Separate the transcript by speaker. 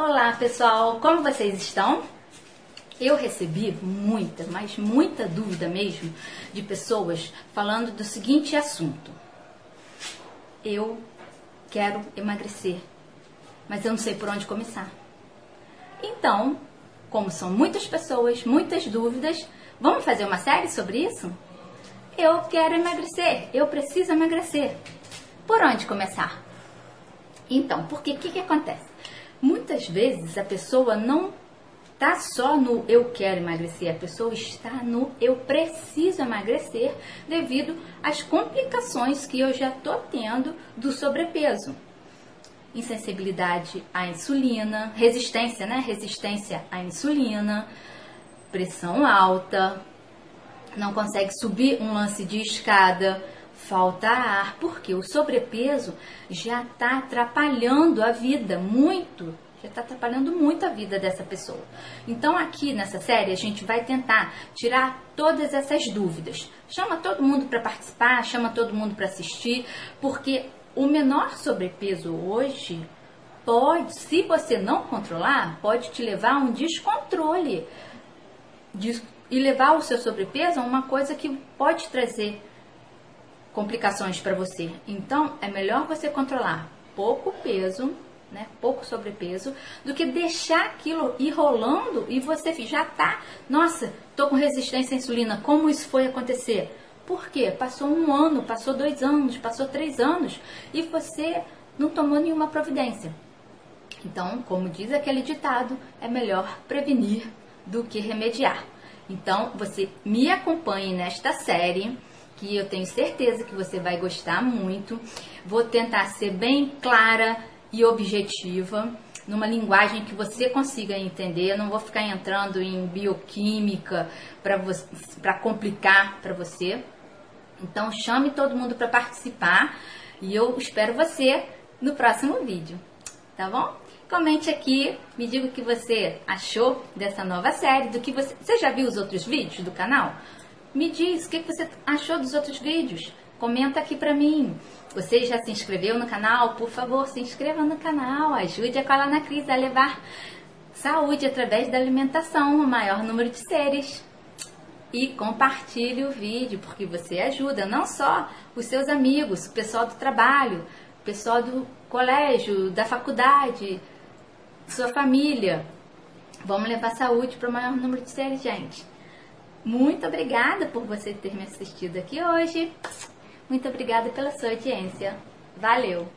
Speaker 1: Olá pessoal, como vocês estão? Eu recebi muita, mas muita dúvida mesmo de pessoas falando do seguinte assunto. Eu quero emagrecer, mas eu não sei por onde começar. Então, como são muitas pessoas, muitas dúvidas, vamos fazer uma série sobre isso? Eu quero emagrecer, eu preciso emagrecer. Por onde começar? Então, porque o que, que acontece? Muitas vezes a pessoa não está só no eu quero emagrecer, a pessoa está no eu preciso emagrecer devido às complicações que eu já estou tendo do sobrepeso. Insensibilidade à insulina, resistência, né? Resistência à insulina, pressão alta, não consegue subir um lance de escada, falta ar, porque o sobrepeso já está atrapalhando a vida muito, já está atrapalhando muito a vida dessa pessoa. Então, aqui nessa série, a gente vai tentar tirar todas essas dúvidas. Chama todo mundo para participar, chama todo mundo para assistir, porque o menor sobrepeso hoje pode, se você não controlar, pode te levar a um descontrole e levar o seu sobrepeso a uma coisa que pode trazer complicações para você. Então, é melhor você controlar pouco peso, né, pouco sobrepeso, do que deixar aquilo ir rolando e você já tá, nossa, tô com resistência à insulina. Como isso foi acontecer? Por quê? Passou um ano, passou dois anos, passou três anos e você não tomou nenhuma providência. Então, como diz aquele ditado, é melhor prevenir do que remediar. Então, você me acompanhe nesta série que eu tenho certeza que você vai gostar muito. Vou tentar ser bem clara e objetiva, numa linguagem que você consiga entender. Eu não vou ficar entrando em bioquímica para complicar para você. Então chame todo mundo para participar e eu espero você no próximo vídeo, tá bom? Comente aqui, me diga o que você achou dessa nova série, do que você, você já viu os outros vídeos do canal? Me diz o que você achou dos outros vídeos. Comenta aqui pra mim. Você já se inscreveu no canal? Por favor, se inscreva no canal. Ajude a Colana Cris a levar saúde através da alimentação ao maior número de seres. E compartilhe o vídeo, porque você ajuda não só os seus amigos, o pessoal do trabalho, o pessoal do colégio, da faculdade, sua família. Vamos levar saúde para o maior número de seres, gente. Muito obrigada por você ter me assistido aqui hoje. Muito obrigada pela sua audiência. Valeu!